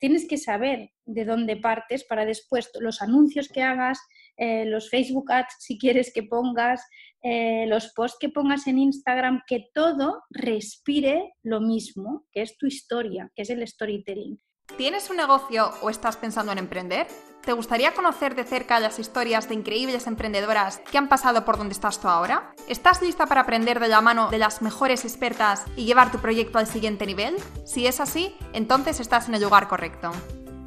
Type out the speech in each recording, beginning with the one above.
tienes que saber de dónde partes para después los anuncios que hagas, eh, los Facebook Ads si quieres que pongas, eh, los posts que pongas en Instagram, que todo respire lo mismo, que es tu historia, que es el storytelling. ¿Tienes un negocio o estás pensando en emprender? ¿Te gustaría conocer de cerca las historias de increíbles emprendedoras que han pasado por donde estás tú ahora? ¿Estás lista para aprender de la mano de las mejores expertas y llevar tu proyecto al siguiente nivel? Si es así, entonces estás en el lugar correcto.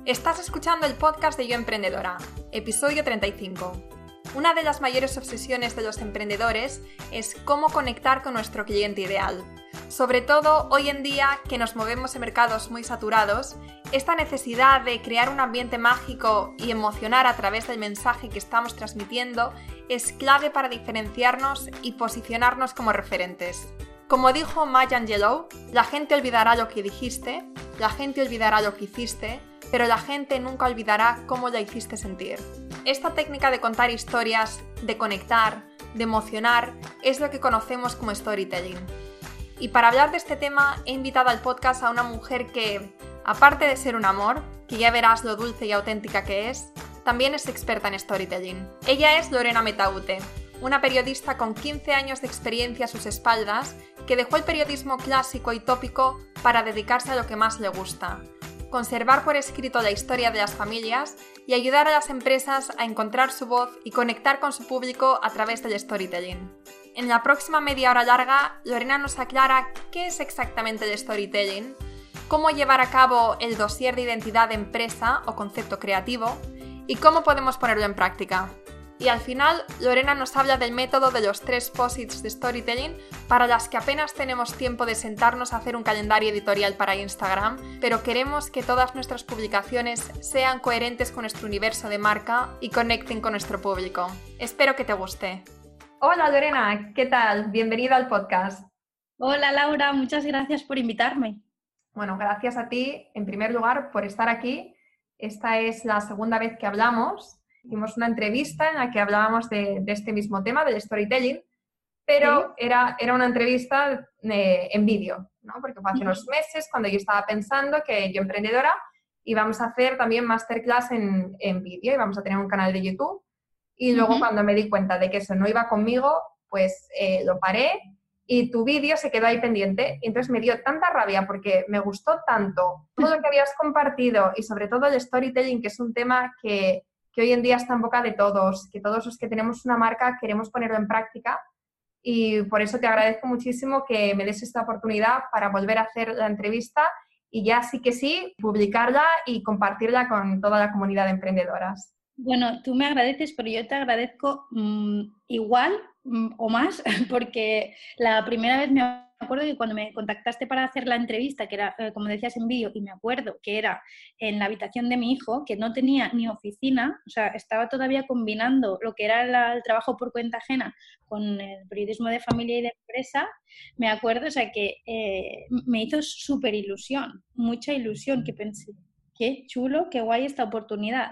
Estás escuchando el podcast de Yo Emprendedora, episodio 35. Una de las mayores obsesiones de los emprendedores es cómo conectar con nuestro cliente ideal. Sobre todo hoy en día que nos movemos en mercados muy saturados, esta necesidad de crear un ambiente mágico y emocionar a través del mensaje que estamos transmitiendo es clave para diferenciarnos y posicionarnos como referentes. Como dijo Maya Angelou, la gente olvidará lo que dijiste, la gente olvidará lo que hiciste, pero la gente nunca olvidará cómo la hiciste sentir. Esta técnica de contar historias, de conectar, de emocionar, es lo que conocemos como storytelling. Y para hablar de este tema he invitado al podcast a una mujer que, aparte de ser un amor, que ya verás lo dulce y auténtica que es, también es experta en storytelling. Ella es Lorena Metaute, una periodista con 15 años de experiencia a sus espaldas que dejó el periodismo clásico y tópico para dedicarse a lo que más le gusta, conservar por escrito la historia de las familias y ayudar a las empresas a encontrar su voz y conectar con su público a través del storytelling. En la próxima media hora larga, Lorena nos aclara qué es exactamente el storytelling, cómo llevar a cabo el dossier de identidad de empresa o concepto creativo y cómo podemos ponerlo en práctica. Y al final, Lorena nos habla del método de los tres posits de storytelling para las que apenas tenemos tiempo de sentarnos a hacer un calendario editorial para Instagram, pero queremos que todas nuestras publicaciones sean coherentes con nuestro universo de marca y conecten con nuestro público. Espero que te guste. Hola Lorena, ¿qué tal? Bienvenida al podcast. Hola Laura, muchas gracias por invitarme. Bueno, gracias a ti en primer lugar por estar aquí. Esta es la segunda vez que hablamos Hicimos una entrevista en la que hablábamos de, este mismo tema, del storytelling, pero era, era una entrevista eh, en vídeo, ¿no? Porque fue hace unos meses cuando yo estaba pensando que yo emprendedora íbamos a hacer también masterclass en, en vídeo y vamos a tener un canal de YouTube. Y luego cuando me di cuenta de que eso no iba conmigo, pues eh, lo paré y tu vídeo se quedó ahí pendiente. Y entonces me dio tanta rabia porque me gustó tanto todo lo que habías compartido y sobre todo el storytelling, que es un tema que, que hoy en día está en boca de todos, que todos los que tenemos una marca queremos ponerlo en práctica y por eso te agradezco muchísimo que me des esta oportunidad para volver a hacer la entrevista y ya sí que sí, publicarla y compartirla con toda la comunidad de emprendedoras. Bueno, tú me agradeces, pero yo te agradezco mm, igual o más, porque la primera vez me acuerdo que cuando me contactaste para hacer la entrevista, que era, eh, como decías, en vídeo, y me acuerdo que era en la habitación de mi hijo, que no tenía ni oficina, o sea, estaba todavía combinando lo que era el trabajo por cuenta ajena con el periodismo de familia y de empresa, me acuerdo, o sea, que eh, me hizo súper ilusión, mucha ilusión, que pensé, qué chulo, qué guay esta oportunidad.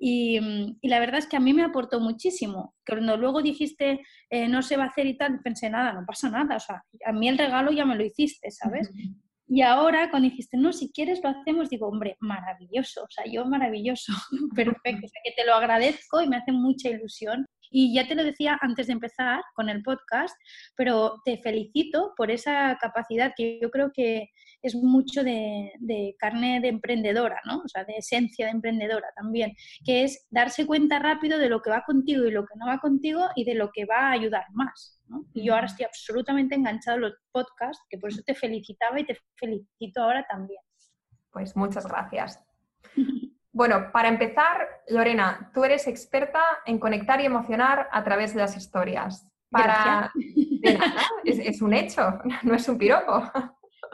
Mm, y, la verdad es que a mí me aportó muchísimo. Cuando luego dijiste eh, no se va a hacer y tal, pensé nada, no pasa nada. O sea, a mí el regalo ya me lo hiciste, ¿sabes? Y ahora cuando dijiste no, si quieres lo hacemos, digo, hombre, maravilloso. O sea, yo maravilloso, perfecto. O sea, que te lo agradezco y me hace mucha ilusión. Y ya te lo decía antes de empezar con el podcast, pero te felicito por esa capacidad que yo creo que es mucho de, carne de emprendedora, ¿no? O sea, de esencia de emprendedora también, que es darse cuenta rápido de lo que va contigo y lo que no va contigo y de lo que va a ayudar más. ¿no? Y yo ahora estoy absolutamente enganchado en los podcasts, que por eso te felicitaba y te felicito ahora también. Pues muchas gracias. Bueno, para empezar, Lorena, tú eres experta en conectar y emocionar a través de las historias. Para... es, un hecho, no es un piropo.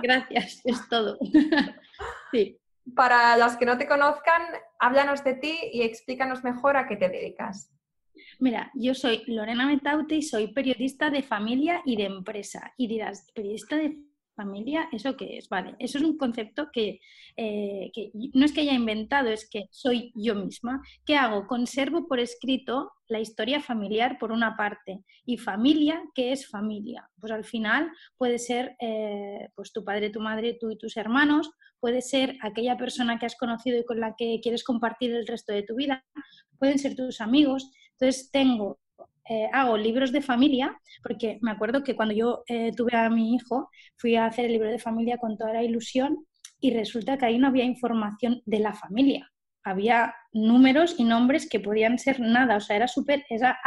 Gracias, es todo. sí. Para las que no te conozcan, háblanos de ti y explícanos mejor a qué te dedicas. Mira, yo soy Lorena Metaute y soy periodista de familia y de empresa. Y dirás, periodista de Familia, ¿eso qué es? Vale, eso es un concepto que, eh, que, no es que haya inventado, es que soy yo misma. ¿Qué hago? Conservo por escrito la historia familiar por una parte y familia, ¿qué es familia? Pues al final puede ser eh, pues tu padre, tu madre, tú y tus hermanos, puede ser aquella persona que has conocido y con la que quieres compartir el resto de tu vida, pueden ser tus amigos. Entonces tengo eh, hago libros de familia, porque me acuerdo que cuando yo eh, tuve a mi hijo, fui a hacer el libro de familia con toda la ilusión y resulta que ahí no había información de la familia. Había números y nombres que podían ser nada, o sea, era súper, era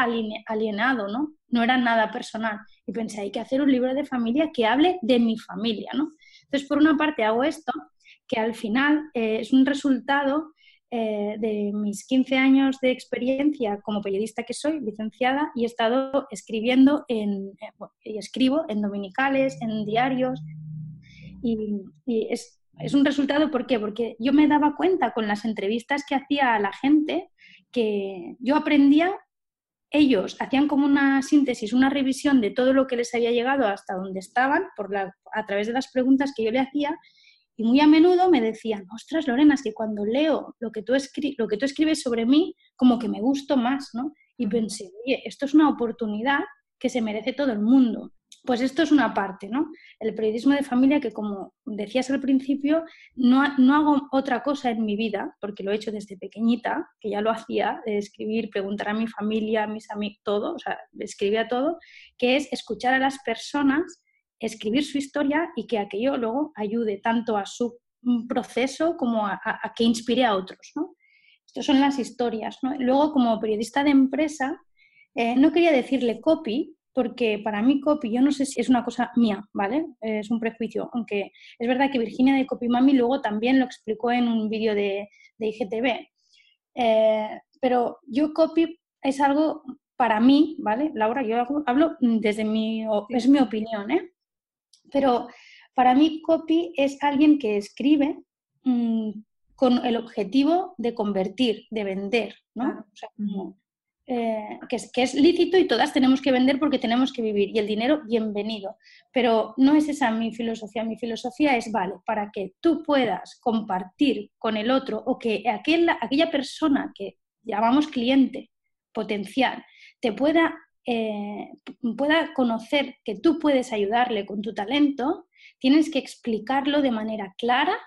alienado, ¿no? No era nada personal. Y pensé, hay que hacer un libro de familia que hable de mi familia, ¿no? Entonces, por una parte hago esto, que al final eh, es un resultado eh, de mis 15 años de experiencia como periodista que soy, licenciada, y he estado escribiendo en, eh, y escribo en dominicales, en diarios, y, es, es, un resultado, ¿por qué? Porque yo me daba cuenta con las entrevistas que hacía a la gente que yo aprendía, ellos hacían como una síntesis, una revisión de todo lo que les había llegado hasta donde estaban, por la, a través de las preguntas que yo le hacía, y muy a menudo me decían, ostras, Lorena, es que cuando leo lo que tú, lo que tú escribes sobre mí, como que me gusto más, ¿no? Y pensé, oye, esto es una oportunidad que se merece todo el mundo. Pues esto es una parte, ¿no? El periodismo de familia que, como decías al principio, no, no hago otra cosa en mi vida, porque lo he hecho desde pequeñita, que ya lo hacía, de escribir, preguntar a mi familia, a mis amigos, todo, o sea, escribía todo, que es escuchar a las personas escribir su historia y que aquello luego ayude tanto a su mm, proceso como a, que inspire a otros. ¿no? Estas son las historias. ¿no? Luego, como periodista de empresa, eh, no quería decirle copy, porque para mí copy, yo no sé si es una cosa mía, ¿vale? es un prejuicio, aunque es verdad que Virginia de Copy Mami luego también lo explicó en un vídeo de, de, IGTV. Eh, pero yo copy es algo para mí, ¿vale? Laura, yo hablo desde mi, es mi opinión, ¿eh? Pero para mí copy es alguien que escribe mm, con el objetivo de convertir, de vender, ¿no? Eh, que, es, que, es, lícito y todas tenemos que vender porque tenemos que vivir y el dinero bienvenido. Pero no es esa mi filosofía. Mi filosofía es, vale, para que tú puedas compartir con el otro o que aquella persona que llamamos cliente potencial te pueda eh, pueda conocer que tú puedes ayudarle con tu talento, tienes que explicarlo de manera clara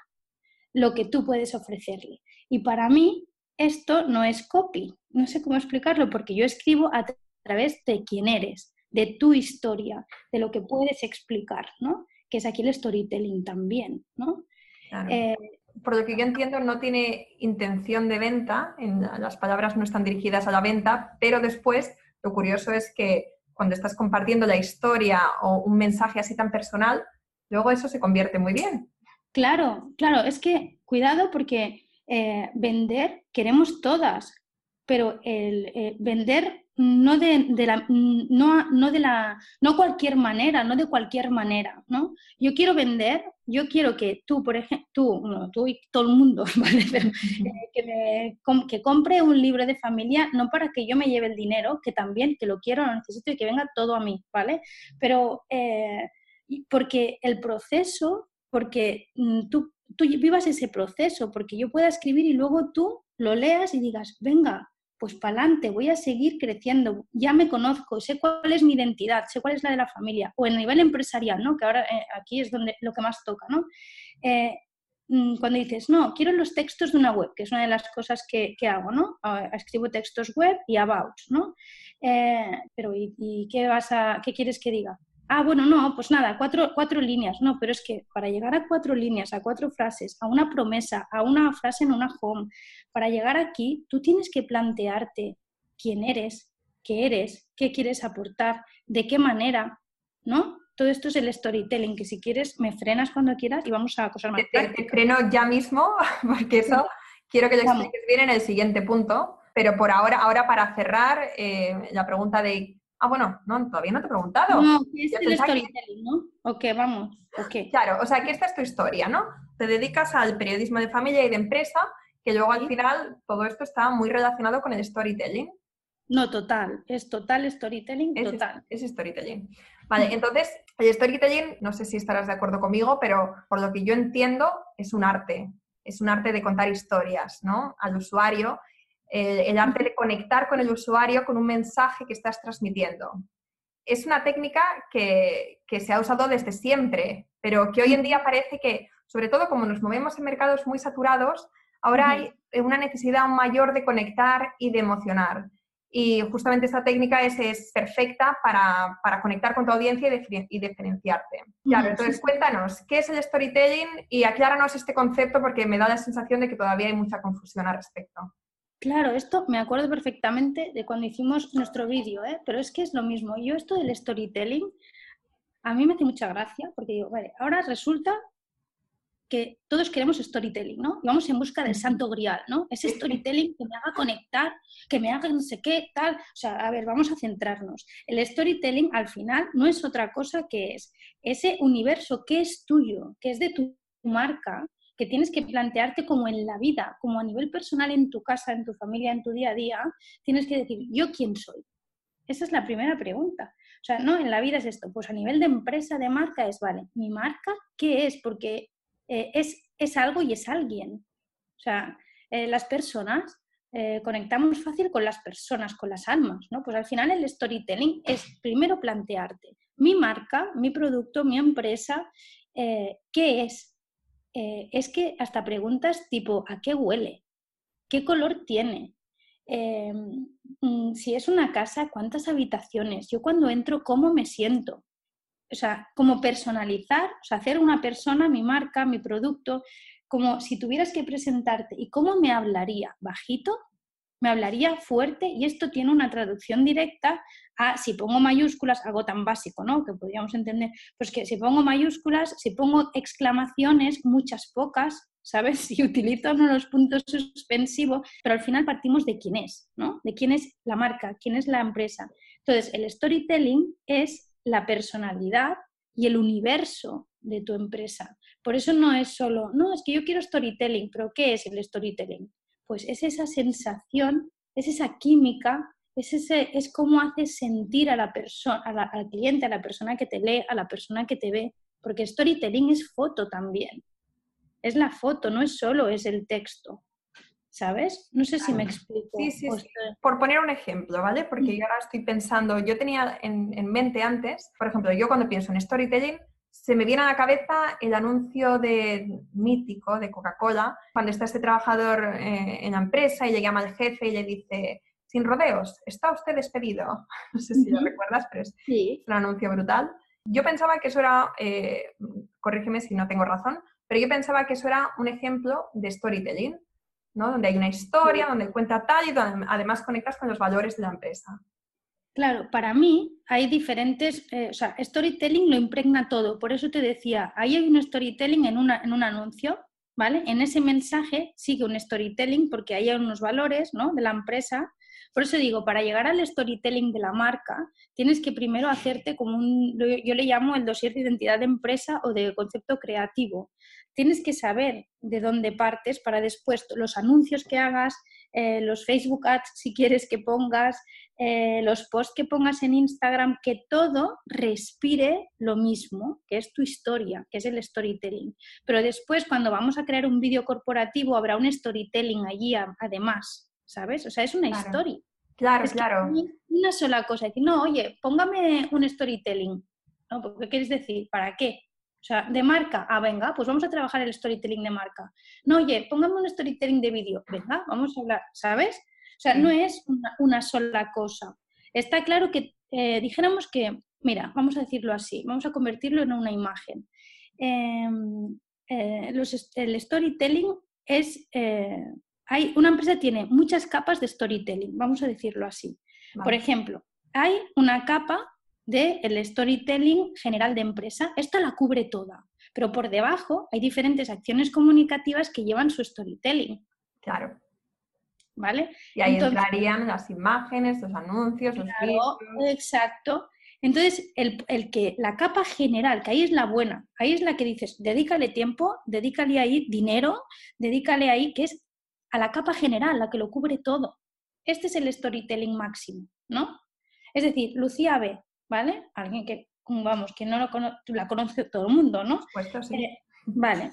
lo que tú puedes ofrecerle. Y para mí esto no es copy, no sé cómo explicarlo, porque yo escribo a través de quién eres, de tu historia, de lo que puedes explicar, ¿no? Que es aquí el storytelling también, ¿no? Eh, por lo que yo entiendo, no tiene intención de venta, en, las palabras no están dirigidas a la venta, pero después lo curioso es que cuando estás compartiendo la historia o un mensaje así tan personal, luego eso se convierte muy bien. Claro, claro, es que cuidado porque eh, vender queremos todas, pero el eh, vender no de, la, no, no, de la, no cualquier manera, no de cualquier manera, ¿no? Yo quiero vender, yo quiero que tú, por ejemplo, tú, tú y todo el mundo, eh, que, compre un libro de familia, no para que yo me lleve el dinero, que también, que lo quiero, lo necesito y que venga todo a mí, ¿vale? Pero eh, porque el proceso, porque mm, tú, tú vivas ese proceso, porque yo pueda escribir y luego tú lo leas y digas, venga, pues para adelante, voy a seguir creciendo, ya me conozco, sé cuál es mi identidad, sé cuál es la de la familia, o en nivel empresarial, ¿no? que ahora eh, aquí es donde lo que más toca, ¿no? Eh, mm, cuando dices, no, quiero los textos de una web, que es una de las cosas que, hago, ¿no? Escribo textos web y about, ¿no? Eh, pero ¿y, qué, vas a, qué quieres que diga? Ah, bueno, no, pues nada, cuatro, cuatro líneas. No, pero es que para llegar a cuatro líneas, a cuatro frases, a una promesa, a una frase en una home, para llegar aquí, tú tienes que plantearte quién eres, qué eres, qué quieres aportar, de qué manera, ¿no? Todo esto es el storytelling, que si quieres me frenas cuando quieras y vamos a cosas más te, te freno ya mismo, porque eso quiero que lo expliques bien en el siguiente punto. Pero por ahora, ahora para cerrar, eh, la pregunta de Ah, bueno, no, todavía no te he preguntado. No, es el storytelling, ¿no? Ok, vamos. Okay. Claro, o sea, que esta es tu historia, ¿no? Te dedicas al periodismo de familia y de empresa, que luego al final todo esto está muy relacionado con el storytelling. No, total, es total storytelling, total. Es storytelling. Vale, entonces, El storytelling, no sé si estarás de acuerdo conmigo, pero por lo que yo entiendo, es un arte. Es un arte de contar historias, ¿no? Al usuario. El arte de conectar con el usuario con un mensaje que estás transmitiendo. Es una técnica que, que se ha usado desde siempre, pero que hoy en día parece que, sobre todo como nos movemos en mercados muy saturados, ahora hay una necesidad mayor de conectar y de emocionar. Y justamente esta técnica es, es perfecta para, para, conectar con tu audiencia y, y diferenciarte. Claro, entonces cuéntanos, ¿qué es el storytelling? Y acláranos este concepto porque me da la sensación de que todavía hay mucha confusión al respecto. Claro, esto me acuerdo perfectamente de cuando hicimos nuestro vídeo, ¿eh? pero es que es lo mismo. Yo esto del storytelling, a mí me hace mucha gracia porque digo, vale, ahora resulta que todos queremos storytelling, ¿no? Y vamos en busca del santo grial, ¿no? Ese storytelling que me haga conectar, que me haga no sé qué, tal. O sea, a ver, vamos a centrarnos. El storytelling al final no es otra cosa que es ese universo que es tuyo, que es de tu marca, que tienes que plantearte como en la vida, como a nivel personal en tu casa, en tu familia, en tu día a día, tienes que decir, ¿yo quién soy? Esa es la primera pregunta. O sea, no, en la vida es esto. Pues a nivel de empresa, de marca, es, vale, ¿mi marca qué es? Porque eh, es, algo y es alguien. O sea, eh, las personas eh, conectamos fácil con las personas, con las almas, ¿no? Pues al final el storytelling es primero plantearte mi marca, mi producto, mi empresa, ¿qué es? Es que hasta preguntas tipo ¿a qué huele? ¿Qué color tiene? Mm, si es una casa, ¿cuántas habitaciones? Yo cuando entro, ¿cómo me siento? o sea, como personalizar, o sea, hacer una persona, mi marca, mi producto, como si tuvieras que presentarte. ¿Y cómo me hablaría? ¿Bajito? ¿Me hablaría fuerte? Y esto tiene una traducción directa a si pongo mayúsculas, algo tan básico, ¿no? Que podríamos entender. Pues que si pongo mayúsculas, si pongo exclamaciones, muchas pocas, ¿sabes? Si utilizo los puntos suspensivos, pero al final partimos de quién es, ¿no? De quién es la marca, quién es la empresa. Entonces, el storytelling es la personalidad y el universo de tu empresa. Por eso no es solo, no, es que yo quiero storytelling, pero ¿qué es el storytelling? Pues es esa sensación, es esa química, es, ese, es cómo haces sentir a la persona, al cliente, a la persona que te lee, a la persona que te ve, porque storytelling es foto también. Es la foto, no es solo es el texto. ¿sabes? No sé si me explico. Sí, sí, sí. Por poner un ejemplo, ¿vale? Porque yo ahora estoy pensando, yo tenía en, mente antes, por ejemplo, yo cuando pienso en storytelling, se me viene a la cabeza el anuncio de mítico de Coca-Cola, cuando está este trabajador eh, en la empresa y le llama al jefe y le dice, sin rodeos, está usted despedido. No sé si lo recuerdas, pero es, un anuncio brutal. Yo pensaba que eso era, eh, corrígeme si no tengo razón, pero yo pensaba que eso era un ejemplo de storytelling donde hay una historia, donde cuenta tal y donde además conectas con los valores de la empresa. Claro, para mí hay diferentes, eh, o sea, storytelling lo impregna todo. Por eso te decía, ahí hay un storytelling en, una, en un anuncio, ¿vale? En ese mensaje sigue un storytelling porque ahí hay unos valores, ¿no? De la empresa. Por eso digo, para llegar al storytelling de la marca, tienes que primero hacerte como un, yo le llamo el dossier de identidad de empresa o de concepto creativo tienes que saber de dónde partes para después los anuncios que hagas, eh, los Facebook Ads si quieres que pongas, eh, los posts que pongas en Instagram, que todo respire lo mismo, que es tu historia, que es el storytelling. Pero después, cuando vamos a crear un vídeo corporativo, habrá un storytelling allí además, ¿sabes? O sea, es una historia. Claro, claro. Una sola cosa, decir, no, oye, póngame un storytelling. ¿No? ¿Qué quieres decir? ¿Para qué? O sea, de marca, ah, venga, pues vamos a trabajar el storytelling de marca. No, oye, póngame un storytelling de vídeo, venga, vamos a hablar, ¿sabes? O sea, no es una, sola cosa. Está claro que eh, dijéramos que, mira, vamos a decirlo así, vamos a convertirlo en una imagen. Em, eh, el storytelling es, eh, hay, una empresa tiene muchas capas de storytelling, vamos a decirlo así. Por ejemplo, hay una capa del storytelling general de empresa. Esta la cubre toda, pero por debajo hay diferentes acciones comunicativas que llevan su storytelling. Claro. ¿Vale? Y ahí entrarían las imágenes, los anuncios, los vídeos. Exacto. Entonces, el, el, que la capa general, que ahí es la buena, ahí es la que dices, dedícale tiempo, dedícale ahí dinero, dedícale ahí, que es a la capa general, la que lo cubre todo. Este es el storytelling máximo, ¿no? Es decir, Lucía ve, ¿vale? Alguien que vamos, que no lo la conoce todo el mundo, ¿no? sí. Eh, vale.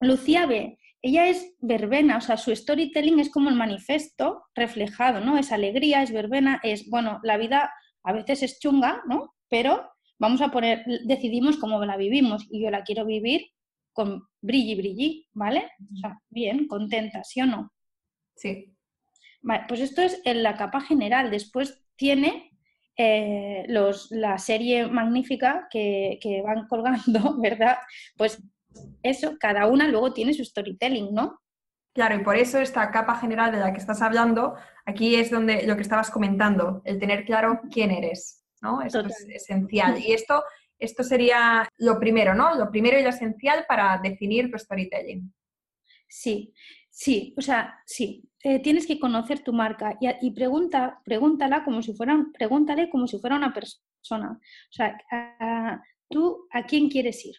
Lucía B. Ella es verbena, o sea, su storytelling es como el manifiesto reflejado, ¿no? Es alegría, es verbena, es, bueno, la vida a veces es chunga, ¿no? Pero vamos a poner, decidimos cómo la vivimos y yo la quiero vivir con brilli, brilli, ¿vale? O sea, bien, contenta, ¿sí o no? Sí. Vale, pues esto es en la capa general. Después tiene eh, los, la serie magnífica que, que, van colgando, ¿verdad? Pues eso, cada una luego tiene su storytelling, ¿no? Claro, y por eso esta capa general de la que estás hablando, aquí es donde lo que estabas comentando, el tener claro quién eres, ¿no? Esto es esencial. Y esto, esto sería lo primero, ¿no? Lo primero y lo esencial para definir tu storytelling. Sí, sí, o sea, sí. Eh, tienes que conocer tu marca y, pregunta, pregúntala como si fuera, pregúntale como si fuera una persona. O sea, tú a quién quieres ir,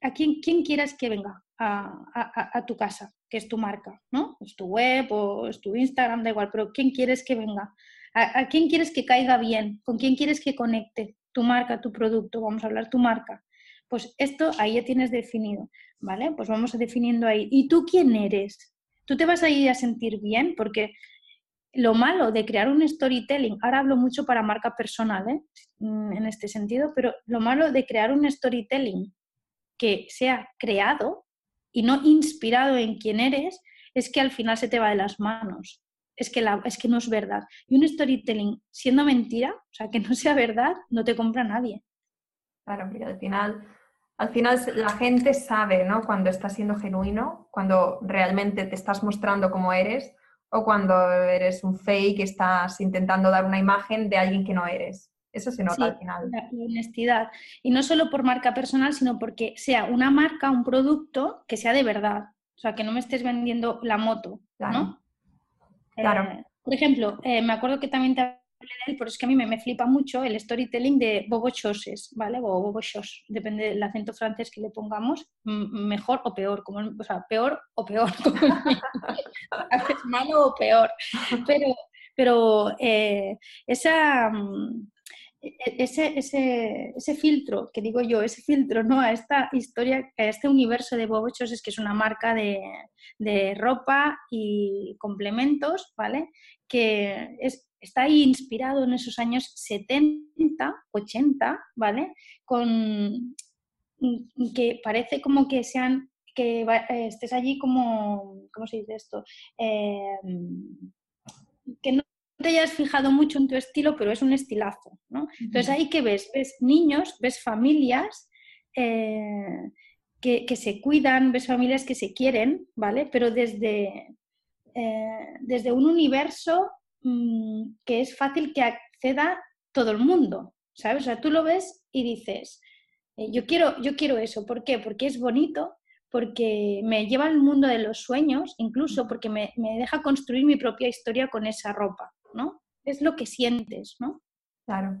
a, quién, quién quieras que venga a, tu casa, que es tu marca, ¿no? Es tu web o es tu Instagram, da igual, pero ¿quién quieres que venga? ¿A, quién quieres que caiga bien? ¿Con quién quieres que conecte? Tu marca, tu producto, vamos a hablar tu marca. Pues esto ahí ya tienes definido, ¿vale? Pues vamos a definiendo ahí. ¿Y tú quién eres? Tú te vas a ir a sentir bien porque lo malo de crear un storytelling, ahora hablo mucho para marca personal ¿eh? Mm, en este sentido, pero lo malo de crear un storytelling que sea creado y no inspirado en quién eres, es que al final se te va de las manos. Es que, la, es que no es verdad. Y un storytelling siendo mentira, o sea, que no sea verdad, no te compra nadie. Claro, porque al final, al final la gente sabe, ¿no? Cuando estás siendo genuino, cuando realmente te estás mostrando como eres, o cuando eres un fake, estás intentando dar una imagen de alguien que no eres. Eso se nota al final. La honestidad. Y no solo por marca personal, sino porque sea una marca, un producto que sea de verdad. O sea, que no me estés vendiendo la moto, ¿no? Claro. Eh, por ejemplo, eh, me acuerdo que también te hablé de él, pero es que a mí me, flipa mucho el storytelling de Bobo Choses, ¿vale? O Bobo Chos, depende del acento francés que le pongamos, mejor o peor, como, o sea, peor o peor. Haces malo o peor. Pero, pero eh, esa, mm, ese, ese, ese, filtro, que digo yo, ese filtro ¿no? a esta historia, a este universo de Bobochos, es que es una marca de, de ropa y complementos, ¿vale? Que es, está ahí inspirado en esos años 70, 80, ¿vale? Con que parece como que sean que estés allí como, ¿cómo se dice esto? Eh, que no te hayas fijado mucho en tu estilo, pero es un estilazo, ¿no? Entonces ahí que ves, ves niños, ves familias eh, que, se cuidan, ves familias que se quieren, ¿vale? Pero desde, eh, desde un universo mm, que es fácil que acceda todo el mundo, ¿sabes? O sea, tú lo ves y dices, eh, yo, quiero, yo quiero eso, ¿por qué? Porque es bonito, porque me lleva al mundo de los sueños, incluso porque me, me, deja construir mi propia historia con esa ropa. ¿No? Es lo que sientes, ¿no? Claro.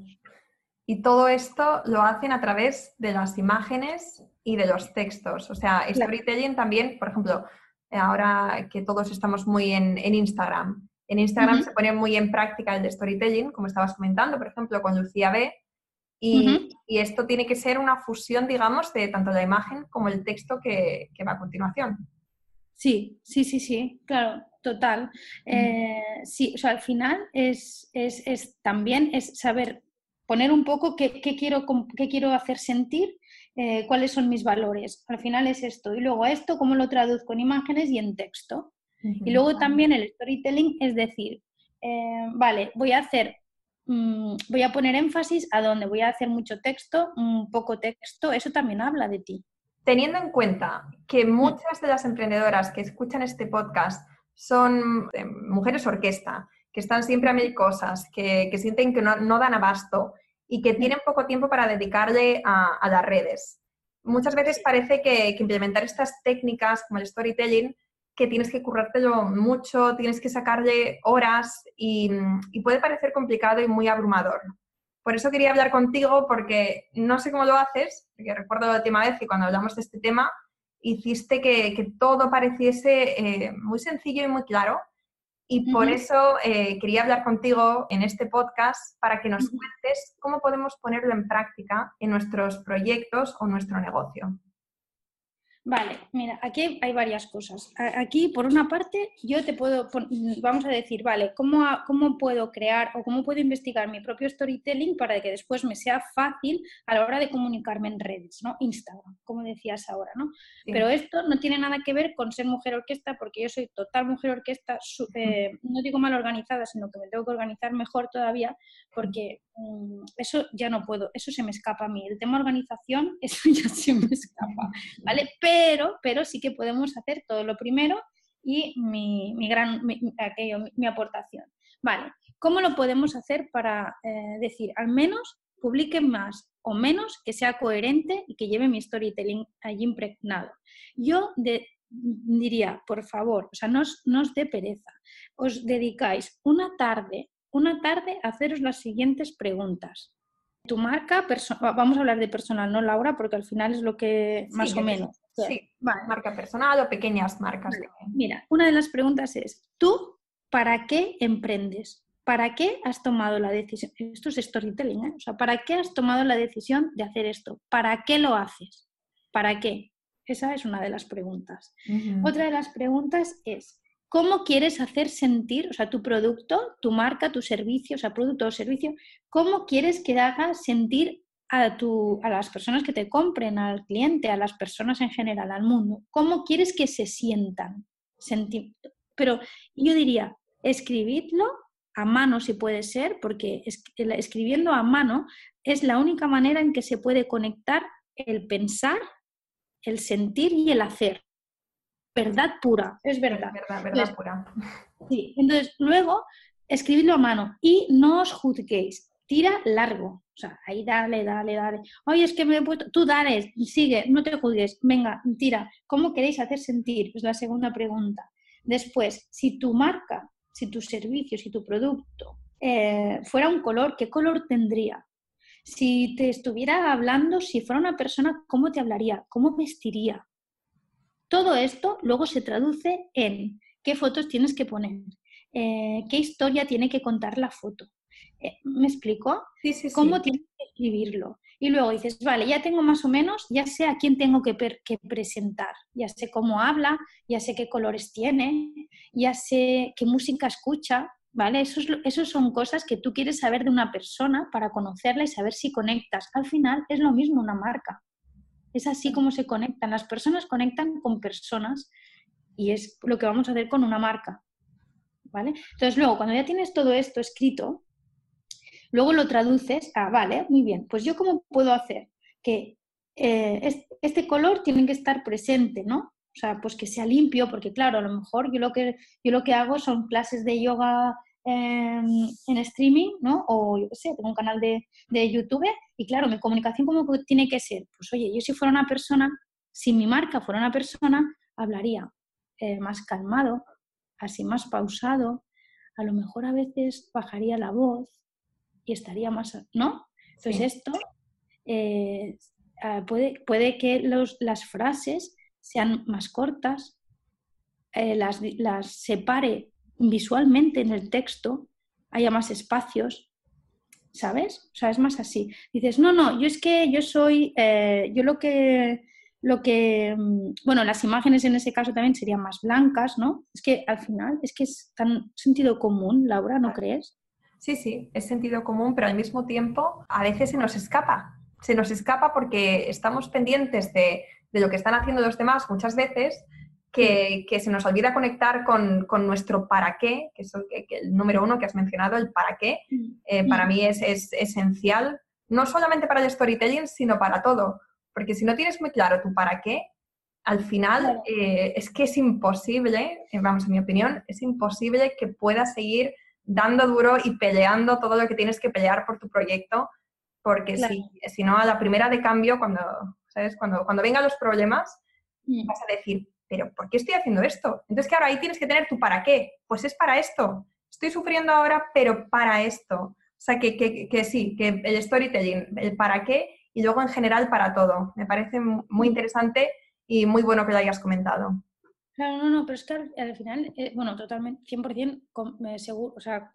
Y todo esto lo hacen a través de las imágenes y de los textos. O sea, storytelling también, por ejemplo, ahora que todos estamos muy en, Instagram, en Instagram se pone muy en práctica el de storytelling, como estabas comentando, por ejemplo, con Lucía B. Y, esto tiene que ser una fusión, digamos, de tanto la imagen como el texto que, que va a continuación. Sí, sí, sí, sí, claro. Total. Eh, sí, o sea, al final es, también es saber poner un poco qué, quiero, qué quiero hacer sentir, eh, cuáles son mis valores. Al final es esto. Y luego esto, cómo lo traduzco en imágenes y en texto. Y luego también el storytelling es decir, eh, vale, voy a hacer, mm, voy a poner énfasis a dónde voy a hacer mucho texto, un poco texto, eso también habla de ti. Teniendo en cuenta que muchas de las emprendedoras que escuchan este podcast son eh, mujeres orquesta, que están siempre a mil cosas, que, sienten que no, dan abasto y que tienen poco tiempo para dedicarle a, las redes. Muchas veces parece que, implementar estas técnicas como el storytelling, que tienes que currártelo mucho, tienes que sacarle horas y, y puede parecer complicado y muy abrumador. Por eso quería hablar contigo porque no sé cómo lo haces, porque recuerdo la última vez que cuando hablamos de este tema hiciste que, todo pareciese eh, muy sencillo y muy claro. Y por eso eh, quería hablar contigo en este podcast para que nos cuentes cómo podemos ponerlo en práctica en nuestros proyectos o nuestro negocio. Vale, mira, aquí hay varias cosas. Aquí, por una parte, yo te puedo, vamos a decir, vale, ¿cómo, ¿cómo puedo crear o cómo puedo investigar mi propio storytelling para que después me sea fácil a la hora de comunicarme en redes, ¿no? Instagram, como decías ahora, ¿no? Pero esto no tiene nada que ver con ser mujer orquesta, porque yo soy total mujer orquesta, eh, no digo mal organizada, sino que me tengo que organizar mejor todavía, porque mm, eso ya no puedo, eso se me escapa a mí. El tema organización, eso ya se me escapa, ¿vale? pero, pero sí que podemos hacer todo lo primero y mi, gran, aquello, mi, aportación. Vale, ¿cómo lo podemos hacer para eh, decir, al menos publique más o menos que sea coherente y que lleve mi storytelling allí impregnado? Yo diría, por favor, o sea, no os, no os dé pereza, os dedicáis una tarde, una tarde a haceros las siguientes preguntas tu marca, vamos a hablar de personal, ¿no, Laura? Porque al final es lo que más o menos. Sí, marca personal o pequeñas marcas. Mira, una de las preguntas es, ¿tú para qué emprendes? ¿Para qué has tomado la decisión? Esto es storytelling, ¿eh? O sea, ¿para qué has tomado la decisión de hacer esto? ¿Para qué lo haces? ¿Para qué? Esa es una de las preguntas. Otra de las preguntas es, cómo quieres hacer sentir, o sea, tu producto, tu marca, tu servicio, o sea, producto o servicio, cómo quieres que haga sentir a, tu, a las personas que te compren, al cliente, a las personas en general, al mundo, cómo quieres que se sientan. Pero yo diría, escribidlo a mano si puede ser, porque escribiendo a mano es la única manera en que se puede conectar el pensar, el sentir y el hacer verdad pura, es verdad. verdad, verdad pura. Sí, entonces luego escribidlo a mano y no os juzguéis, tira largo, o sea, ahí dale, dale, dale. Oye, es que me he puesto, tú dale, sigue, no te juzgues, venga, tira. ¿Cómo queréis hacer sentir? Es la segunda pregunta. Después, si tu marca, si tu servicio, si tu producto eh, fuera un color, ¿qué color tendría? Si te estuviera hablando, si fuera una persona, ¿cómo te hablaría? ¿Cómo vestiría? Todo esto luego se traduce en qué fotos tienes que poner, eh, qué historia tiene que contar la foto. Eh, ¿Me explico? Sí, sí, ¿Cómo tienes que escribirlo? Y luego dices, vale, ya tengo más o menos, ya sé a quién tengo que, presentar, ya sé cómo habla, ya sé qué colores tiene, ya sé qué música escucha, ¿vale? Eso, son cosas que tú quieres saber de una persona para conocerla y saber si conectas. Al final es lo mismo una marca. Es así como se conectan. Las personas conectan con personas y es lo que vamos a hacer con una marca. ¿Vale? Entonces, luego, cuando ya tienes todo esto escrito, luego lo traduces a, vale, muy bien, pues yo cómo puedo hacer que eh, este color tiene que estar presente, ¿no? O sea, pues que sea limpio, porque claro, a lo mejor yo lo que, yo lo que hago son clases de yoga en streaming, ¿no? O yo qué sé, tengo un canal de, de, YouTube y claro, mi comunicación como tiene que ser, pues oye, yo si fuera una persona, si mi marca fuera una persona, hablaría eh, más calmado, así más pausado, a lo mejor a veces bajaría la voz y estaría más, ¿no? Entonces esto eh, ah, puede, puede que los, las frases sean más cortas, eh, las, las separe visualmente en el texto haya más espacios, ¿sabes? O sea, es más así. Dices, no, no, yo es que yo soy, eh, yo lo que, lo que, mm, bueno, las imágenes en ese caso también serían más blancas, ¿no? Es que al final, es que es tan sentido común, Laura, ¿no crees? Sí, sí, es sentido común, pero al mismo tiempo a veces se nos escapa. Se nos escapa porque estamos pendientes de, de lo que están haciendo los demás muchas veces que, se nos olvida conectar con, nuestro para qué, que es el, número uno que has mencionado, el para qué, eh, para mí es, esencial, no solamente para el storytelling, sino para todo. Porque si no tienes muy claro tu para qué, al final eh, es que es imposible, eh, vamos, en mi opinión, es imposible que puedas seguir dando duro y peleando todo lo que tienes que pelear por tu proyecto, porque si, si no, a la primera de cambio, cuando, ¿sabes? Cuando, cuando vengan los problemas, vas a decir, pero ¿por qué estoy haciendo esto? Entonces, claro, ahí tienes que tener tu para qué. Pues es para esto. Estoy sufriendo ahora, pero para esto. O sea, que, que, sí, que el storytelling, el para qué y luego en general para todo. Me parece muy interesante y muy bueno que lo hayas comentado. Claro, no, no, pero es que al, final, eh, bueno, totalmente, 100% eh, seguro, o sea,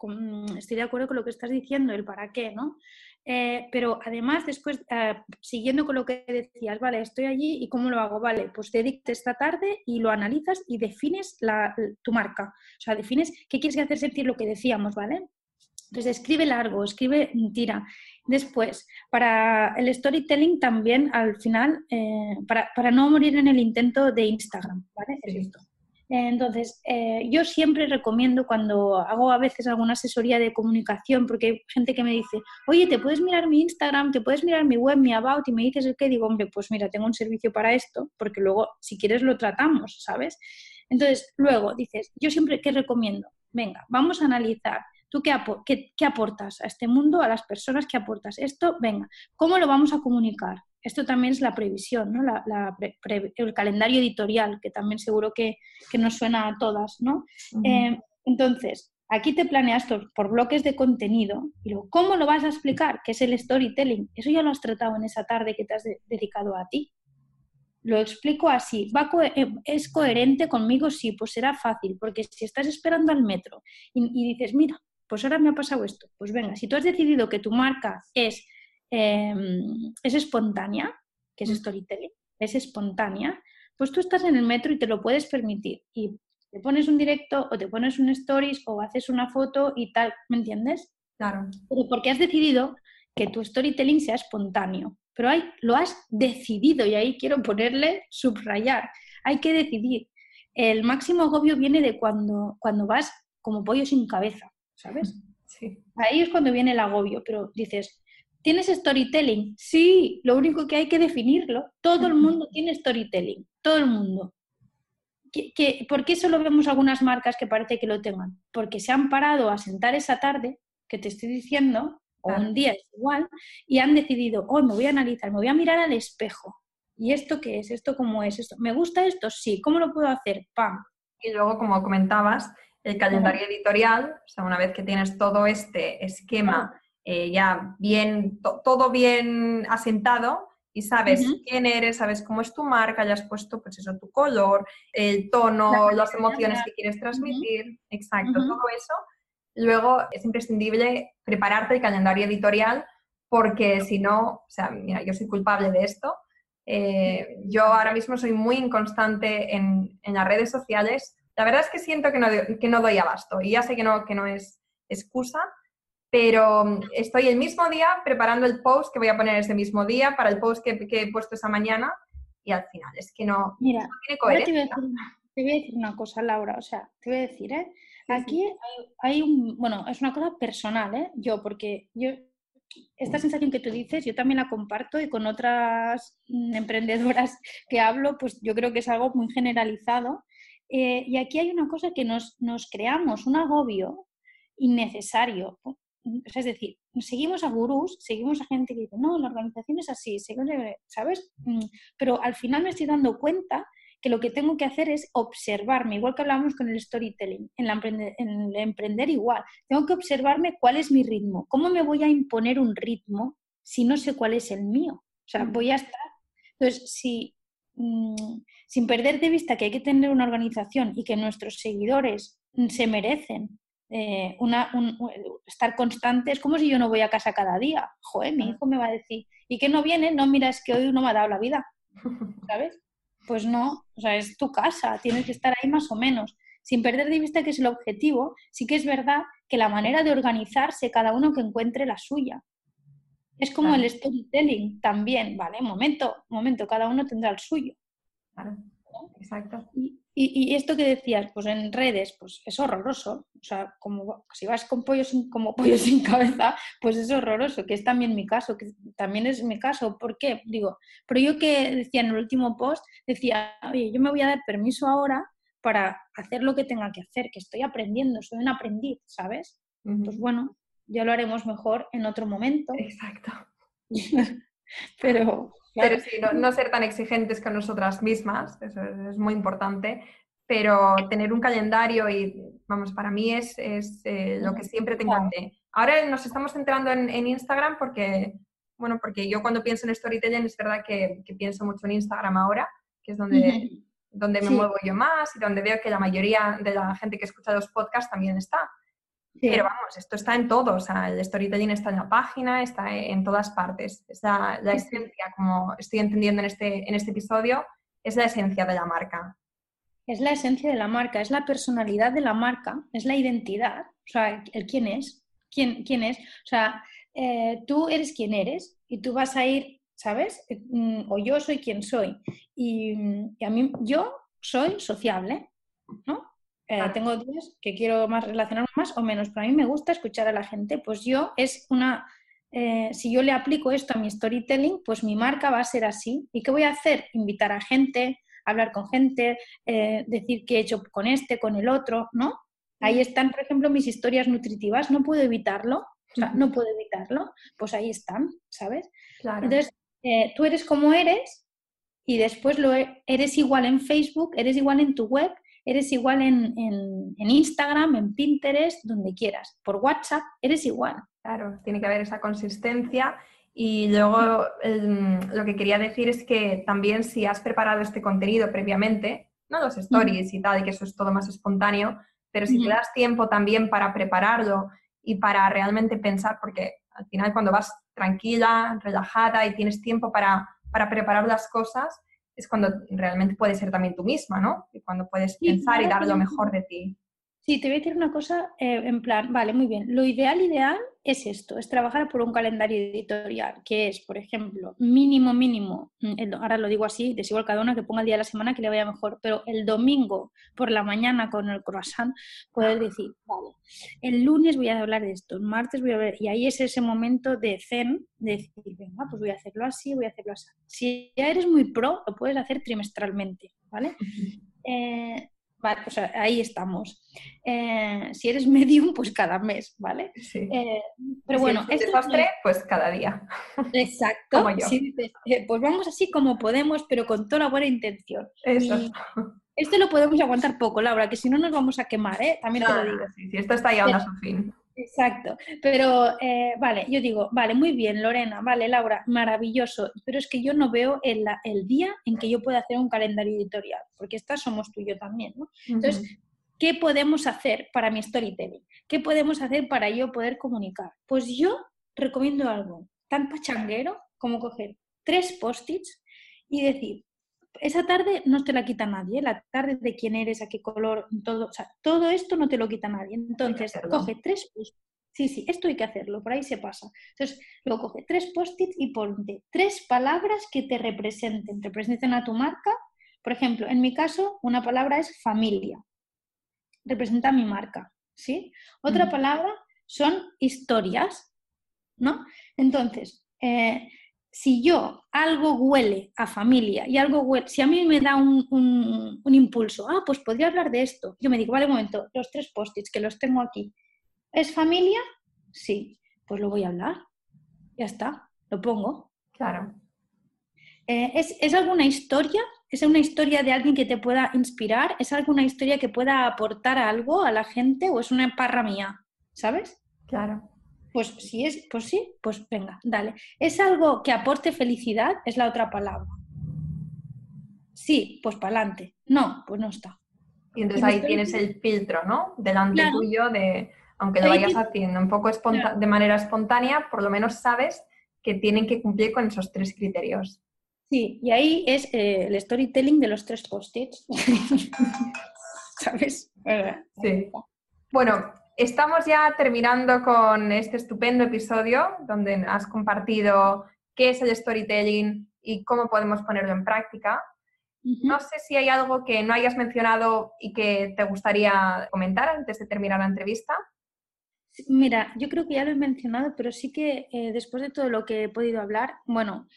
estoy de acuerdo con lo que estás diciendo, el para qué, ¿no? Eh, pero además, después, siguiendo con lo que decías, vale, estoy allí y cómo lo hago, vale, pues dedícate esta tarde y lo analizas y defines la, tu marca, o sea, defines qué quieres hacer sentir lo que decíamos, ¿vale? Entonces, escribe largo, escribe tira. Después, para el storytelling también, al final, eh, para, no morir en el intento de Instagram, ¿vale? Entonces, eh, yo siempre recomiendo cuando hago a veces alguna asesoría de comunicación, porque hay gente que me dice, oye, ¿te puedes mirar mi Instagram? ¿Te puedes mirar mi web, mi about? Y me dices el qué, digo, hombre, pues mira, tengo un servicio para esto, porque luego, si quieres, lo tratamos, ¿sabes? Entonces, luego dices, yo siempre, ¿qué recomiendo? Venga, vamos a analizar ¿Tú qué, aportas a este mundo, a las personas que aportas? Esto, venga, ¿cómo lo vamos a comunicar? Esto también es la previsión, ¿no? el calendario editorial, que también seguro que, nos suena a todas, ¿no? Eh, entonces, aquí te planeas por bloques de contenido y luego, ¿cómo lo vas a explicar? ¿Qué es el storytelling? Eso ya lo has tratado en esa tarde que te has dedicado a ti. Lo explico así. ¿Va eh, ¿Es coherente conmigo? Sí, pues será fácil, porque si estás esperando al metro y dices, mira, pues ahora me ha pasado esto. Pues venga, si tú has decidido que tu marca es, em, es espontánea, que es mm. storytelling, es espontánea, pues tú estás en el metro y te lo puedes permitir. Y te pones un directo o te pones un stories o haces una foto y tal, ¿me entiendes? Claro. Pero porque has decidido que tu storytelling sea espontáneo. Pero hay, lo has decidido y ahí quiero ponerle subrayar. Hay que decidir. El máximo agobio viene de cuando, cuando vas como pollo sin cabeza. ¿sabes? Sí. Ahí es cuando viene el agobio, pero dices, ¿tienes storytelling? Sí, lo único que hay que definirlo. Todo el mundo tiene storytelling, todo el mundo. ¿Qué, por qué solo vemos algunas marcas que parece que lo tengan? Porque se han parado a sentar esa tarde, que te estoy diciendo, o un día es igual, y han decidido, hoy me voy a analizar, me voy a mirar al espejo. ¿Y esto qué es? ¿Esto cómo es? ¿Esto? ¿Me gusta esto? Sí. ¿Cómo lo puedo hacer? ¡Pam! Y luego, como comentabas, el calendario editorial, o sea, una vez que tienes todo este esquema eh, ya bien, todo bien asentado y sabes quién eres, sabes cómo es tu marca, ya has puesto pues eso, tu color, el tono, las emociones que quieres transmitir, exacto, todo eso. Luego es imprescindible prepararte el calendario editorial porque si no, o sea, mira, yo soy culpable de esto. Eh, yo ahora mismo soy muy inconstante en, en las redes sociales la verdad es que siento que no, que no doy abasto y ya sé que no, que no es excusa, pero mm, estoy el mismo día preparando el post que voy a poner ese mismo día para el post que, he puesto esa mañana y al final es que no, Mira, Te voy, a decir, una cosa, Laura, o sea, te voy a decir, ¿eh? Aquí hay, un, bueno, es una cosa personal, ¿eh? Yo, porque yo, esta sensación que tú dices, yo también la comparto y con otras emprendedoras que hablo, pues yo creo que es algo muy generalizado eh, y aquí hay una cosa que nos, creamos, un agobio innecesario. Es decir, seguimos a gurús, seguimos a gente que dice, no, la organización es así, ¿sabes? Mm, pero al final me estoy dando cuenta que lo que tengo que hacer es observarme, igual que hablábamos con el storytelling, en, en el emprender igual. Tengo que observarme cuál es mi ritmo, cómo me voy a imponer un ritmo si no sé cuál es el mío. O sea, mm. voy a estar... Entonces, si Mm, sin perder de vista que hay que tener una organización y que nuestros seguidores se merecen eh, una, estar constantes, como si yo no voy a casa cada día. Joder, mi hijo me va a decir, ¿y que no viene? No, mira, es que hoy no me ha dado la vida, ¿sabes? Pues no, o sea, es tu casa, tienes que estar ahí más o menos. Sin perder de vista que es el objetivo, sí que es verdad que la manera de organizarse, cada uno que encuentre la suya. Es como el storytelling también, ¿vale? Momento, momento, cada uno tendrá el suyo. Claro, exacto. Y, y, esto que decías, pues en redes, pues es horroroso. O sea, como si vas con pollos como pollo sin cabeza, pues es horroroso, que es también mi caso, que también es mi caso. ¿Por qué? Digo, pero yo que decía en el último post, decía, oye, yo me voy a dar permiso ahora para hacer lo que tenga que hacer, que estoy aprendiendo, soy un aprendiz, ¿sabes? Pues bueno, ya lo haremos mejor en otro momento. Exacto. pero, pero sí, no, ser tan exigentes con nosotras mismas, eso es, muy importante, pero tener un calendario y, vamos, para mí es, es eh, lo que siempre tengo en mente. Ahora nos estamos centrando en, en, Instagram porque, bueno, porque yo cuando pienso en storytelling es verdad que, que, pienso mucho en Instagram ahora, que es donde donde me muevo yo más y donde veo que la mayoría de la gente que escucha los podcasts también está. Pero vamos, esto está en todo, o sea, el storytelling está en la página, está en todas partes. Es la, esencia, como estoy entendiendo en este, en este episodio, es la esencia de la marca. Es la esencia de la marca, es la personalidad de la marca, es la identidad, o sea, el quién es, quién, quién es. O sea, eh, tú eres quien eres y tú vas a ir, ¿sabes? Mm, o yo soy quien soy. Y, y a mí, yo soy sociable, ¿no? Eh, tengo días que quiero más relacionarme más o menos, pero a mí me gusta escuchar a la gente. Pues yo es una, eh, si yo le aplico esto a mi storytelling, pues mi marca va a ser así. ¿Y qué voy a hacer? Invitar a gente, hablar con gente, eh, decir qué he hecho con este, con el otro, ¿no? Ahí están, por ejemplo, mis historias nutritivas, no puedo evitarlo, o sea, no puedo evitarlo, pues ahí están, ¿sabes? Entonces, tú eres como eres y después lo e, eres igual en Facebook, eres igual en tu web eres igual en, Instagram, en Pinterest, donde quieras. Por WhatsApp, eres igual. Claro, tiene que haber esa consistencia. Y luego lo que quería decir es que también si has preparado este contenido previamente, no los stories y tal, y que eso es todo más espontáneo, pero si te das tiempo también para prepararlo y para realmente pensar, porque al final cuando vas tranquila, relajada y tienes tiempo para, para preparar las cosas, es cuando realmente puedes ser también tú misma, ¿no? Y cuando puedes pensar y dar lo mejor de ti. Sí, te voy a decir una cosa eh, en plan, vale, muy bien. Lo ideal, ideal es esto, es trabajar por un calendario editorial, que es, por ejemplo, mínimo, mínimo, mm, ahora lo digo así, desigual cada una que ponga el día de la semana que le vaya mejor, pero el domingo por la mañana con el croissant, puedes decir, vale, el lunes voy a hablar de esto, el martes voy a ver, y ahí es ese momento de zen, de decir, venga, pues voy a hacerlo así, voy a hacerlo así. Si ya eres muy pro, lo puedes hacer trimestralmente, ¿vale? Vale, pues ahí estamos. Eh, si eres medium, pues cada mes, ¿vale? Sí. Eh, pero si bueno, es desastre, pues cada día. Exacto. Como yo. Eh, pues vamos así como podemos, pero con toda la buena intención. Eso. esto lo podemos aguantar poco, Laura, que si no nos vamos a quemar, ¿eh? También te lo digo. Sí, sí, esto está llegando a su fin. Exacto, pero eh, vale, yo digo, vale, muy bien, Lorena, vale, Laura, maravilloso, pero es que yo no veo el, el día en que yo pueda hacer un calendario editorial, porque estas somos tú y yo también, ¿no? Entonces, ¿qué podemos hacer para mi storytelling? ¿Qué podemos hacer para yo poder comunicar? Pues yo recomiendo algo tan pachanguero como coger tres post-its y decir, esa tarde no te la quita nadie, la tarde de quién eres, a qué color, todo, o sea, todo esto no te lo quita nadie. Entonces, coge tres post Sí, sí, esto hay que hacerlo, por ahí se pasa. Entonces, luego coge tres post-its y ponte tres palabras que te representen, representen a tu marca. Por ejemplo, en mi caso, una palabra es familia, representa a mi marca, ¿sí? Otra palabra son historias, ¿no? Entonces, eh, si yo algo huele a familia y algo huele, si a mí me da un, impulso, ah, pues podría hablar de esto, yo me digo, vale, un momento, los tres post-its que los tengo aquí, ¿es familia? Sí, pues lo voy a hablar, ya está, lo pongo. Claro. Eh, ¿es, ¿Es alguna historia? ¿Es una historia de alguien que te pueda inspirar? ¿Es alguna historia que pueda aportar algo a la gente o es una parra mía? ¿Sabes? Claro. Pues si es, pues sí, pues venga, dale. ¿Es algo que aporte felicidad? Es la otra palabra. Sí, pues para adelante. No, pues no está. Y entonces ahí tienes el filtro, ¿no? Delante tuyo de, aunque lo vayas haciendo un poco de manera espontánea, por lo menos sabes que tienen que cumplir con esos tres criterios. Sí, y ahí es eh, el storytelling de los tres post-its. ¿Sabes? Sí. Bueno, Estamos ya terminando con este estupendo episodio donde has compartido qué es el storytelling y cómo podemos ponerlo en práctica. No sé si hay algo que no hayas mencionado y que te gustaría comentar antes de terminar la entrevista. Mira, yo creo que ya lo he mencionado, pero sí que eh, después de todo lo que he podido hablar, bueno,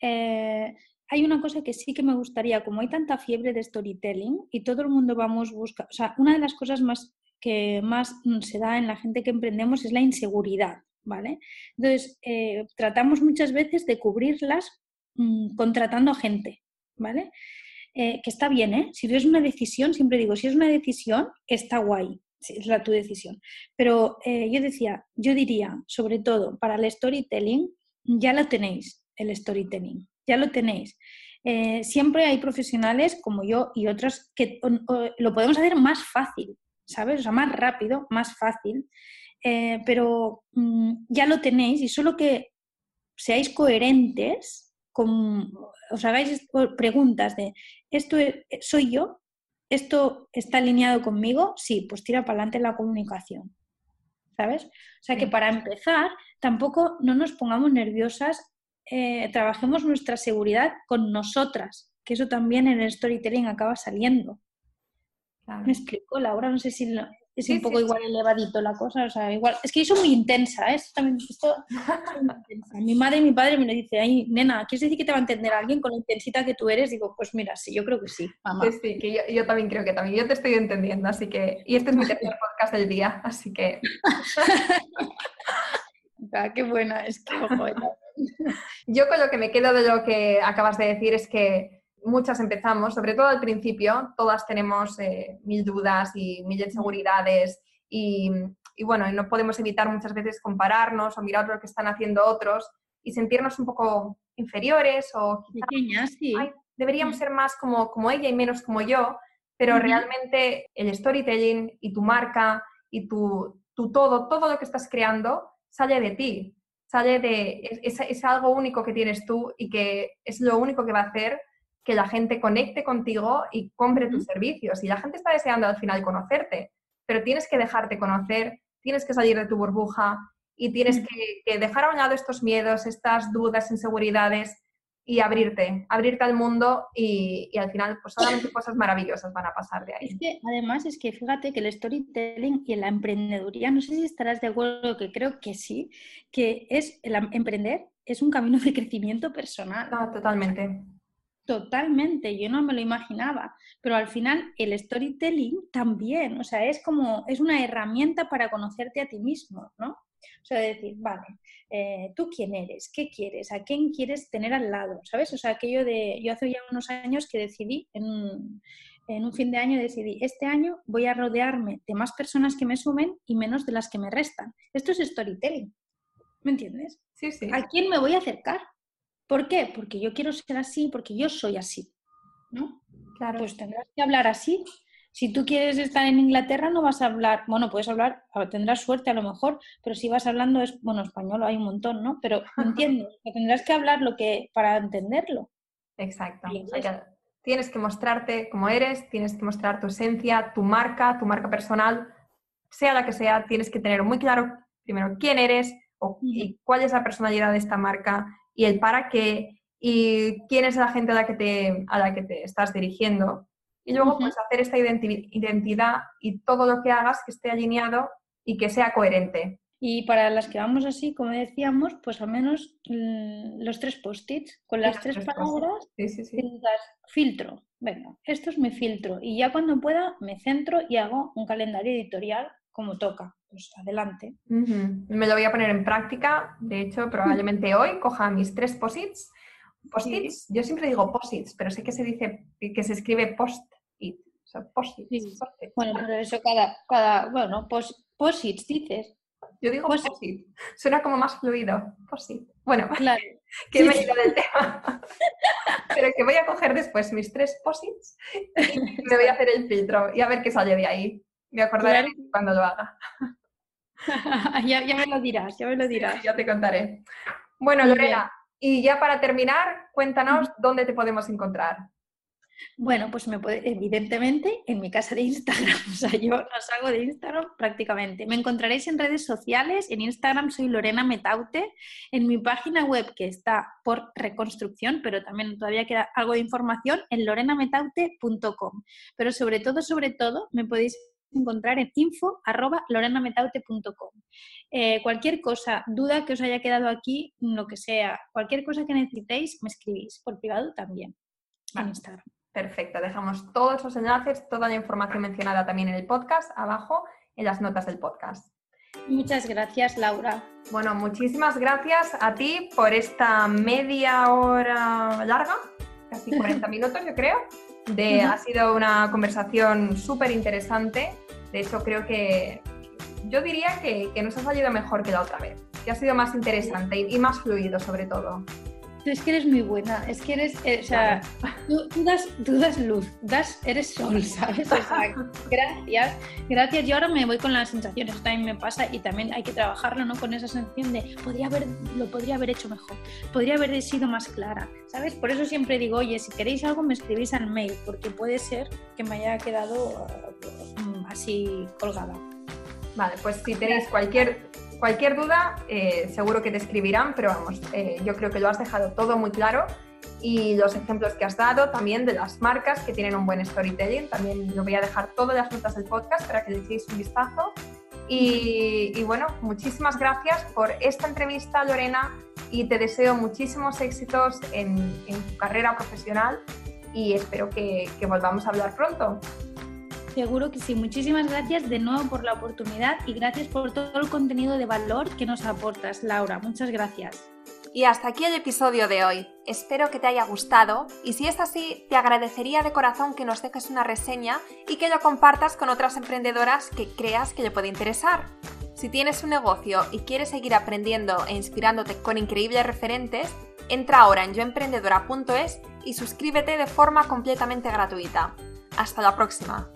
eh, hay una cosa que sí que me gustaría, como hay tanta fiebre de storytelling y todo el mundo vamos buscar, o sea, una de las cosas más que más mm, se da en la gente que emprendemos es la inseguridad, ¿vale? Entonces, eh, tratamos muchas veces de cubrirlas mm, contratando gente, ¿vale? Eh, que está bien, ¿eh? Si es una decisión, siempre digo, si es una decisión, está guay, es la tu decisión. Pero eh, yo decía, yo diría, sobre todo para el storytelling, ya lo tenéis, el storytelling, ya lo tenéis. siempre hay profesionales como yo y otros que lo podemos hacer más fácil, ¿sabes? O sea, más rápido, más fácil, eh, pero mm, ya lo tenéis y solo que seáis coherentes, con, os hagáis preguntas de, ¿esto soy yo? ¿Esto está alineado conmigo? Sí, pues tira para adelante la comunicación. ¿Sabes? O sea que para empezar, tampoco no nos pongamos nerviosas, eh, trabajemos nuestra seguridad con nosotras, que eso también en el storytelling acaba saliendo. Me explico, Laura, no sé si es un poco igual elevadito la cosa, o sea, igual, es que yo soy muy intensa, ¿eh? También, esto, Mi madre y mi padre me lo dicen, ay, nena, ¿quieres decir que te va a entender alguien con la intensita que tú eres? Digo, pues mira, sí, yo creo que sí, mamá. Sí, sí, que yo, también creo que también, yo te estoy entendiendo, así que, y este es mi tercer podcast del día, así que... ah, qué buena, es que, ojo, Yo con lo que me quedo de lo que acabas de decir es que muchas empezamos, sobre todo al principio, todas tenemos eh, mil dudas y mil inseguridades y, y, bueno, no podemos evitar muchas veces compararnos o mirar lo que están haciendo otros y sentirnos un poco inferiores o pequeñas, sí. deberíamos ser más como, como ella y menos como yo, pero realmente el storytelling y tu marca y tu, tu, todo, todo lo que estás creando sale de ti, sale de, es, es algo único que tienes tú y que es lo único que va a hacer que la gente conecte contigo y compre tus servicios. Y la gente está deseando al final conocerte, pero tienes que dejarte conocer, tienes que salir de tu burbuja y tienes que, dejar a un lado estos miedos, estas dudas, inseguridades y abrirte, abrirte al mundo y, al final pues solamente cosas maravillosas van a pasar de ahí. Es que además es que fíjate que el storytelling y la emprendeduría, no sé si estarás de acuerdo, que creo que sí, que es el emprender es un camino de crecimiento personal. No, totalmente. Totalmente, yo no me lo imaginaba, pero al final el storytelling también, o sea, es como, es una herramienta para conocerte a ti mismo, ¿no? O sea, decir, vale, eh, ¿tú quién eres? ¿Qué quieres? ¿A quién quieres tener al lado? ¿Sabes? O sea, aquello de, yo hace ya unos años que decidí, en, en un fin de año decidí, este año voy a rodearme de más personas que me sumen y menos de las que me restan. Esto es storytelling, ¿me entiendes? Sí, sí. ¿A quién me voy a acercar? ¿Por qué? Porque yo quiero ser así, porque yo soy así. ¿no? Claro. Pues tendrás que hablar así. Si tú quieres estar en Inglaterra, no vas a hablar, bueno, puedes hablar, tendrás suerte a lo mejor, pero si vas hablando, es, bueno, español hay un montón, ¿no? Pero entiendes, que tendrás que hablar lo que, para entenderlo. Exacto. tienes que mostrarte como eres, tienes que mostrar tu esencia, tu marca, tu marca personal, sea la que sea, tienes que tener muy claro primero quién eres o, y cuál es la personalidad de esta marca y el para qué y quién es la gente a la que te, a la que te estás dirigiendo. Y luego, pues, hacer esta identidad y todo lo que hagas que esté alineado y que sea coherente. Y para las que vamos así, como decíamos, pues al menos mm, los tres post-its, con las tres, palabras, sí, sí, sí. filtro. Venga, esto es mi filtro. Y ya cuando pueda, me centro y hago un calendario editorial como toca. Pues adelante. Me lo voy a poner en práctica. De hecho, probablemente hoy coja mis tres posits. Posits, yo siempre digo posits, pero sé que se dice que se escribe post-it. O sea. Bueno, pero eso cada, cada bueno, posits dices. Yo digo posit. Suena como más fluido. Posit. Bueno, claro. que me he ido del tema. Pero que voy a coger después mis tres posits y me voy a hacer el filtro y a ver qué sale de ahí. Me acordaré cuando lo haga. ya, me lo dirás, ya me lo dirás. ya te contaré. Bueno, Lorena, y ya para terminar, cuéntanos dónde te podemos encontrar. Bueno, pues me puede, evidentemente en mi casa de Instagram, o sea, yo no salgo de Instagram prácticamente. Me encontraréis en redes sociales, en Instagram soy Lorena Metaute, en mi página web que está por reconstrucción, pero también todavía queda algo de información en lorenametaute.com. Pero sobre todo, sobre todo, me podéis encontrar en info.lorenametaute.com. Eh, cualquier cosa, duda que os haya quedado aquí, lo que sea, cualquier cosa que necesitéis, me escribís por privado también en Instagram. Perfecto, dejamos todos los enlaces, toda la información mencionada también en el podcast, abajo en las notas del podcast. Muchas gracias, Laura. Bueno, muchísimas gracias a ti por esta media hora larga, casi 40 minutos yo creo. De, ha sido una conversación súper interesante. De hecho, creo que yo diría que, nos ha salido mejor que la otra vez, que ha sido más interesante y, más fluido sobre todo. Es que eres muy buena, es que eres, eh, o sea, tú, das, tú, das, luz, das, eres sol, ¿sabes? O sea, gracias, gracias. Yo ahora me voy con las sensaciones, eso también me pasa y también hay que trabajarlo, ¿no? Con esa sensación de, podría haber, lo podría haber hecho mejor, podría haber sido más clara, ¿sabes? Por eso siempre digo, oye, si queréis algo me escribís al mail, porque puede ser que me haya quedado mm, así colgada. Vale, pues si tenéis cualquier Cualquier duda, eh, seguro que te escribirán, pero vamos, eh, yo creo que lo has dejado todo muy claro y los ejemplos que has dado también de las marcas que tienen un buen storytelling, también lo voy a dejar todas las notas del podcast para que le echéis un vistazo. Y, bueno, muchísimas gracias por esta entrevista, Lorena, y te deseo muchísimos éxitos en, tu carrera profesional y espero que volvamos a hablar pronto. Seguro que sí. Muchísimas gracias de nuevo por la oportunidad y gracias por todo el contenido de valor que nos aportas, Laura. Muchas gracias. Y hasta aquí el episodio de hoy. Espero que te haya gustado y si es así, te agradecería de corazón que nos dejes una reseña y que lo compartas con otras emprendedoras que creas que le puede interesar. Si tienes un negocio y quieres seguir aprendiendo e inspirándote con increíbles referentes, entra ahora en yoemprendedora.es y suscríbete de forma completamente gratuita. Hasta la próxima.